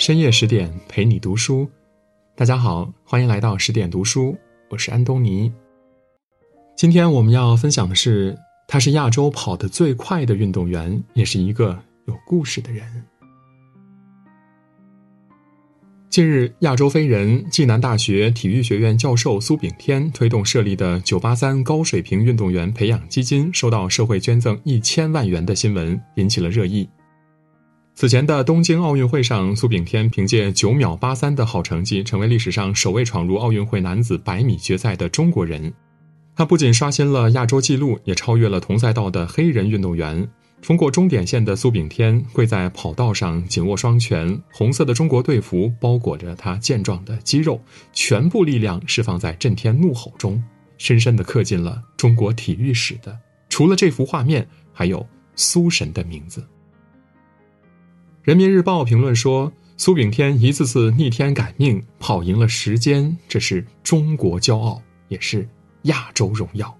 深夜十点陪你读书，大家好，欢迎来到十点读书，我是安东尼。今天我们要分享的是，他是亚洲跑得最快的运动员，也是一个有故事的人。近日，亚洲飞人、暨南大学体育学院教授苏炳添推动设立的“九八三”高水平运动员培养基金收到社会捐赠一千万元的新闻引起了热议。此前的东京奥运会上，苏炳添凭借九秒八三的好成绩，成为历史上首位闯入奥运会男子百米决赛的中国人。他不仅刷新了亚洲纪录，也超越了同赛道的黑人运动员。冲过终点线的苏炳添跪在跑道上，紧握双拳，红色的中国队服包裹着他健壮的肌肉，全部力量释放在震天怒吼中，深深地刻进了中国体育史的。除了这幅画面，还有苏神的名字。人民日报评论说：“苏炳添一次次逆天改命，跑赢了时间，这是中国骄傲，也是亚洲荣耀。”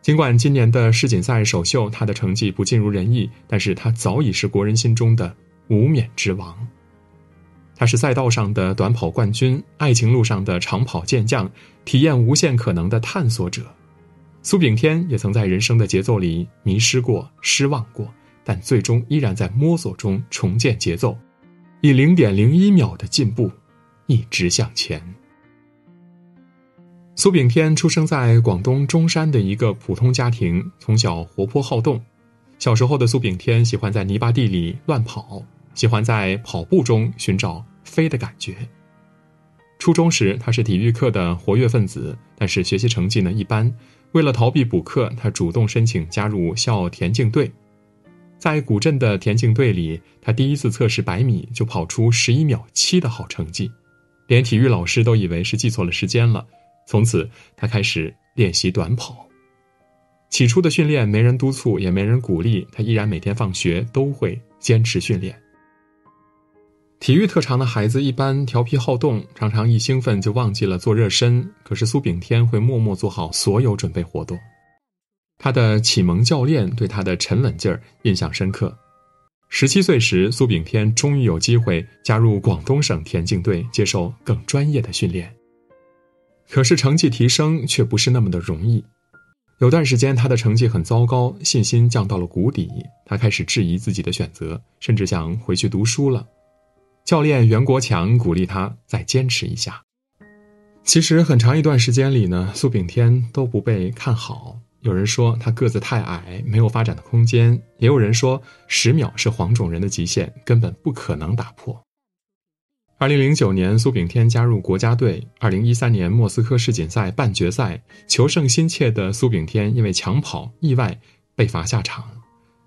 尽管今年的世锦赛首秀他的成绩不尽如人意，但是他早已是国人心中的无冕之王。他是赛道上的短跑冠军，爱情路上的长跑健将，体验无限可能的探索者。苏炳添也曾在人生的节奏里迷失过、失望过，但最终依然在摸索中重建节奏，以零点零一秒的进步，一直向前。苏炳添出生在广东中山的一个普通家庭，从小活泼好动。小时候的苏炳添喜欢在泥巴地里乱跑，喜欢在跑步中寻找飞的感觉。初中时，他是体育课的活跃分子，但是学习成绩呢一般。为了逃避补课，他主动申请加入校田径队。在古镇的田径队里，他第一次测试百米就跑出十一秒七的好成绩，连体育老师都以为是记错了时间了。从此，他开始练习短跑。起初的训练没人督促，也没人鼓励，他依然每天放学都会坚持训练。体育特长的孩子一般调皮好动，常常一兴奋就忘记了做热身。可是苏炳添会默默做好所有准备活动。他的启蒙教练对他的沉稳劲儿印象深刻。十七岁时，苏炳添终于有机会加入广东省田径队，接受更专业的训练。可是成绩提升却不是那么的容易，有段时间他的成绩很糟糕，信心降到了谷底，他开始质疑自己的选择，甚至想回去读书了。教练袁国强鼓励他再坚持一下。其实很长一段时间里呢，苏炳添都不被看好，有人说他个子太矮，没有发展的空间，也有人说十秒是黄种人的极限，根本不可能打破。二零零九年，苏炳添加入国家队。二零一三年莫斯科世锦赛半决赛，求胜心切的苏炳添因为抢跑意外被罚下场。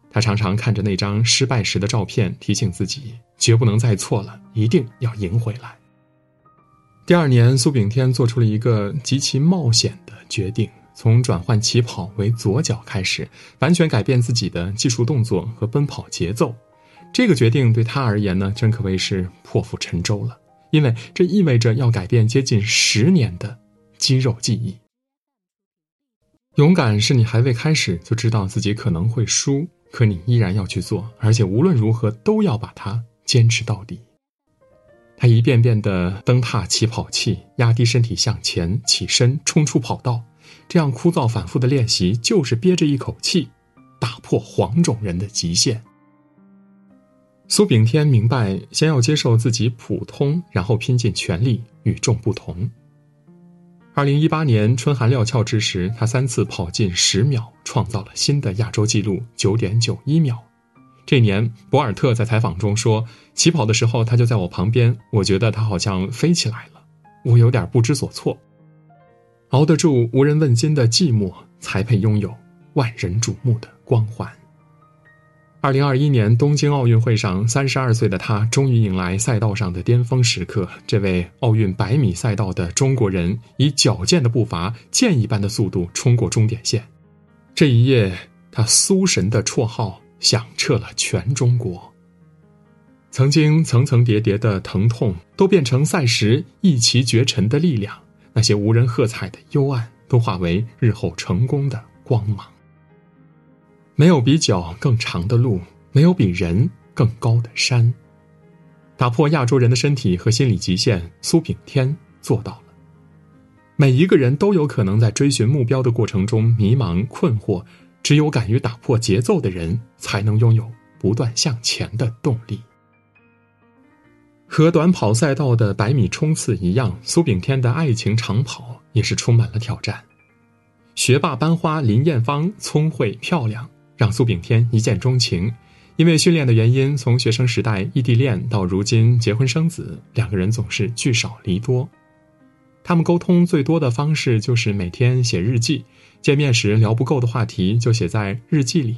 他常常看着那张失败时的照片，提醒自己绝不能再错了，一定要赢回来。第二年，苏炳添做出了一个极其冒险的决定，从转换起跑为左脚开始，完全改变自己的技术动作和奔跑节奏。这个决定对他而言呢，真可谓是破釜沉舟了，因为这意味着要改变接近十年的肌肉记忆。勇敢是你还未开始就知道自己可能会输，可你依然要去做，而且无论如何都要把它坚持到底。他一遍遍的蹬踏起跑器，压低身体向前起身，冲出跑道，这样枯燥反复的练习，就是憋着一口气，打破黄种人的极限。苏炳添明白，先要接受自己普通，然后拼尽全力与众不同。二零一八年春寒料峭之时，他三次跑进十秒，创造了新的亚洲纪录九点九一秒。这年，博尔特在采访中说：“起跑的时候，他就在我旁边，我觉得他好像飞起来了，我有点不知所措。熬得住无人问津的寂寞，才配拥有万人瞩目的光环。”二零二一年东京奥运会上，三十二岁的他终于迎来赛道上的巅峰时刻。这位奥运百米赛道的中国人，以矫健的步伐、箭一般的速度冲过终点线。这一夜，他“苏神”的绰号响彻了全中国。曾经层层叠叠的疼痛，都变成赛时一骑绝尘的力量；那些无人喝彩的幽暗，都化为日后成功的光芒。没有比脚更长的路，没有比人更高的山。打破亚洲人的身体和心理极限，苏炳添做到了。每一个人都有可能在追寻目标的过程中迷茫困惑，只有敢于打破节奏的人，才能拥有不断向前的动力。和短跑赛道的百米冲刺一样，苏炳添的爱情长跑也是充满了挑战。学霸班花林艳芳聪慧漂亮，让苏炳添一见钟情。因为训练的原因，从学生时代异地恋到如今结婚生子，两个人总是聚少离多。他们沟通最多的方式就是每天写日记，见面时聊不够的话题就写在日记里。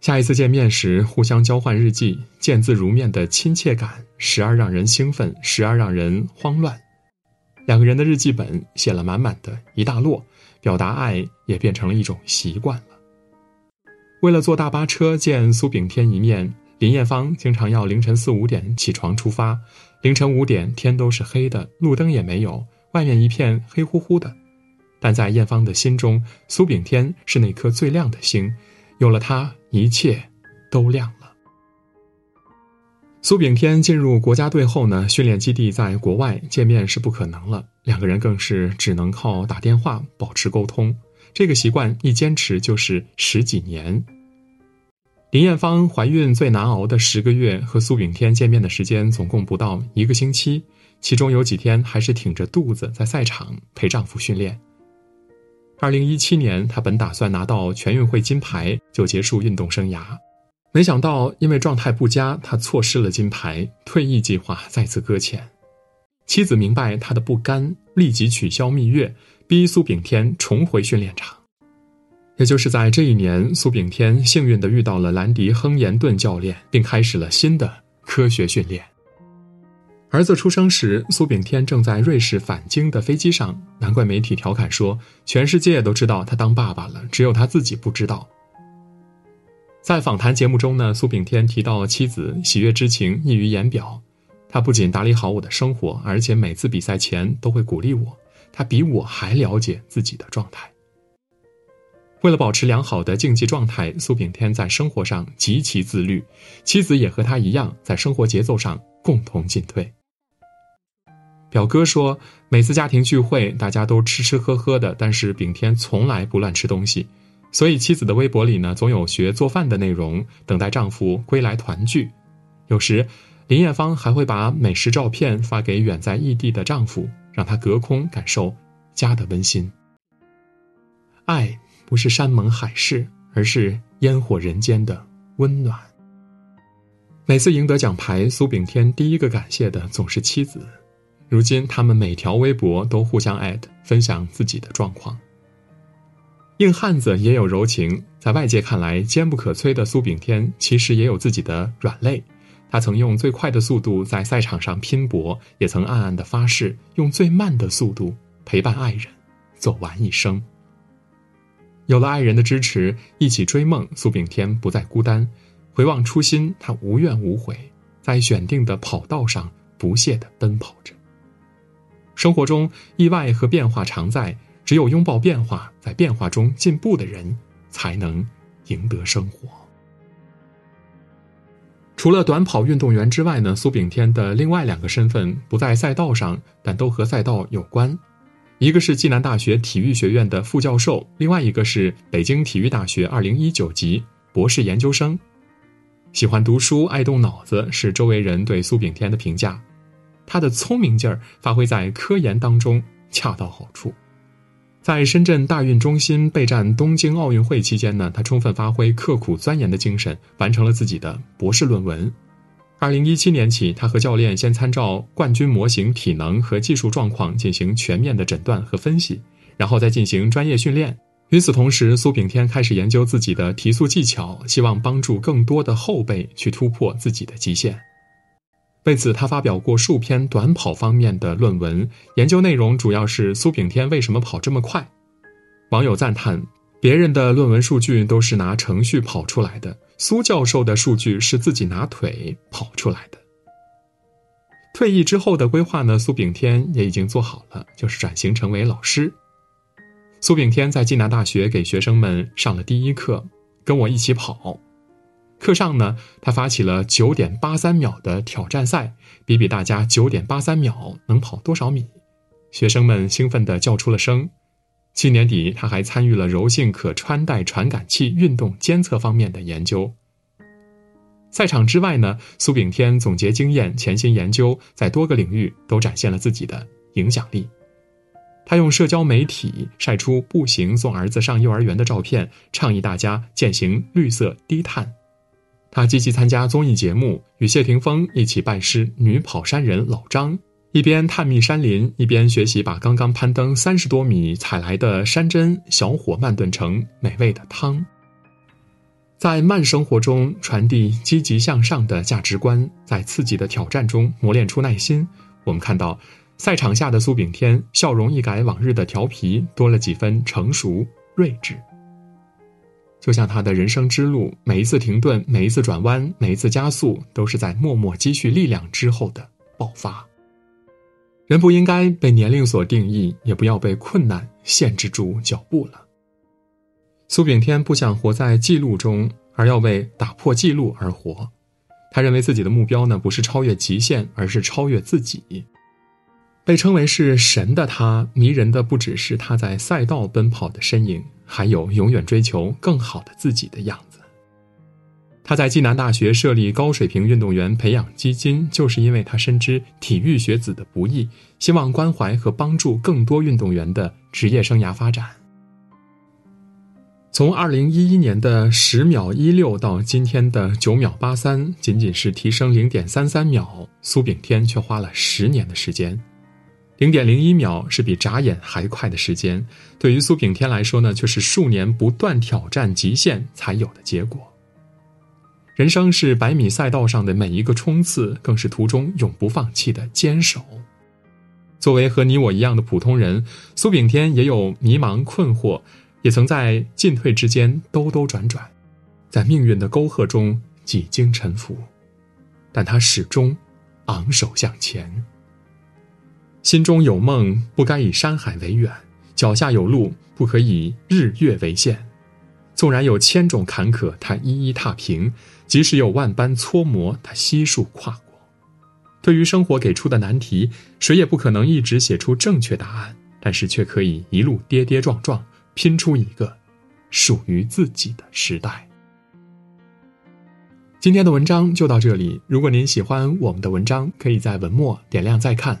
下一次见面时，互相交换日记，见字如面的亲切感，时而让人兴奋，时而让人慌乱。两个人的日记本写了满满的一大摞，表达爱也变成了一种习惯了。为了坐大巴车见苏炳添一面，林艳芳经常要凌晨四五点起床出发。凌晨五点，天都是黑的，路灯也没有，外面一片黑乎乎的。但在艳芳的心中，苏炳添是那颗最亮的星，有了他，一切都亮了。苏炳添进入国家队后呢，训练基地在国外，见面是不可能了，两个人更是只能靠打电话保持沟通。这个习惯一坚持就是十几年。林艳芳怀孕最难熬的十个月，和苏炳添见面的时间总共不到一个星期，其中有几天还是挺着肚子在赛场陪丈夫训练。二零一七年，他本打算拿到全运会金牌就结束运动生涯，没想到因为状态不佳，他错失了金牌，退役计划再次搁浅。妻子明白他的不甘，立即取消蜜月。逼苏炳添重回训练场，也就是在这一年，苏炳添幸运地遇到了兰迪·亨廷顿教练，并开始了新的科学训练。儿子出生时，苏炳添正在瑞士返京的飞机上，难怪媒体调侃说：“全世界都知道他当爸爸了，只有他自己不知道。”在访谈节目中呢，苏炳添提到妻子喜悦之情溢于言表，他不仅打理好我的生活，而且每次比赛前都会鼓励我。他比我还了解自己的状态。为了保持良好的竞技状态，苏炳添在生活上极其自律，妻子也和他一样，在生活节奏上共同进退。表哥说，每次家庭聚会，大家都吃吃喝喝的，但是炳添从来不乱吃东西，所以妻子的微博里呢，总有学做饭的内容，等待丈夫归来团聚。有时，林艳芳还会把美食照片发给远在异地的丈夫。让他隔空感受家的温馨。爱不是山盟海誓，而是烟火人间的温暖。每次赢得奖牌，苏炳添第一个感谢的总是妻子。如今，他们每条微博都互相艾特，分享自己的状况。硬汉子也有柔情，在外界看来坚不可摧的苏炳添，其实也有自己的软肋。他曾用最快的速度在赛场上拼搏，也曾暗暗的发誓用最慢的速度陪伴爱人，走完一生。有了爱人的支持，一起追梦，苏炳添不再孤单。回望初心，他无怨无悔，在选定的跑道上不懈的奔跑着。生活中意外和变化常在，只有拥抱变化，在变化中进步的人，才能赢得生活。除了短跑运动员之外呢，苏炳添的另外两个身份不在赛道上，但都和赛道有关。一个是暨南大学体育学院的副教授，另外一个是北京体育大学二零一九级博士研究生。喜欢读书，爱动脑子，是周围人对苏炳添的评价。他的聪明劲儿发挥在科研当中，恰到好处。在深圳大运中心备战东京奥运会期间呢，他充分发挥刻苦钻研的精神，完成了自己的博士论文。二零一七年起，他和教练先参照冠军模型体能和技术状况进行全面的诊断和分析，然后再进行专业训练。与此同时，苏炳添开始研究自己的提速技巧，希望帮助更多的后辈去突破自己的极限。为此，他发表过数篇短跑方面的论文，研究内容主要是苏炳添为什么跑这么快。网友赞叹：别人的论文数据都是拿程序跑出来的，苏教授的数据是自己拿腿跑出来的。退役之后的规划呢？苏炳添也已经做好了，就是转型成为老师。苏炳添在暨南大学给学生们上了第一课：“跟我一起跑。”课上呢，他发起了九点八三秒的挑战赛，比比大家九点八三秒能跑多少米。学生们兴奋地叫出了声。去年底，他还参与了柔性可穿戴传感器运动监测方面的研究。赛场之外呢，苏炳添总结经验，潜心研究，在多个领域都展现了自己的影响力。他用社交媒体晒出步行送儿子上幼儿园的照片，倡议大家践行绿色低碳。他积极参加综艺节目，与谢霆锋一起拜师女跑山人老张，一边探秘山林，一边学习把刚刚攀登三十多米采来的山珍小火慢炖成美味的汤。在慢生活中传递积极向上的价值观，在刺激的挑战中磨练出耐心。我们看到。赛场下的苏炳添，笑容一改往日的调皮，多了几分成熟睿智。就像他的人生之路，每一次停顿，每一次转弯，每一次加速，都是在默默积蓄力量之后的爆发。人不应该被年龄所定义，也不要被困难限制住脚步了。苏炳添不想活在记录中，而要为打破记录而活。他认为自己的目标呢，不是超越极限，而是超越自己。被称为是神的他，迷人的不只是他在赛道奔跑的身影，还有永远追求更好的自己的样子。他在暨南大学设立高水平运动员培养基金，就是因为他深知体育学子的不易，希望关怀和帮助更多运动员的职业生涯发展。从二零一一年的十秒一六到今天的九秒八三，仅仅是提升零点三三秒，苏炳添却花了十年的时间。零点零一秒是比眨眼还快的时间，对于苏炳添来说呢，却是数年不断挑战极限才有的结果。人生是百米赛道上的每一个冲刺，更是途中永不放弃的坚守。作为和你我一样的普通人，苏炳添也有迷茫困惑，也曾在进退之间兜兜转转，在命运的沟壑中几经沉浮，但他始终昂首向前。心中有梦，不该以山海为远；脚下有路，不可以日月为限。纵然有千种坎坷，他一一踏平；即使有万般搓磨，他悉数跨过。对于生活给出的难题，谁也不可能一直写出正确答案，但是却可以一路跌跌撞撞，拼出一个属于自己的时代。今天的文章就到这里。如果您喜欢我们的文章，可以在文末点亮再看。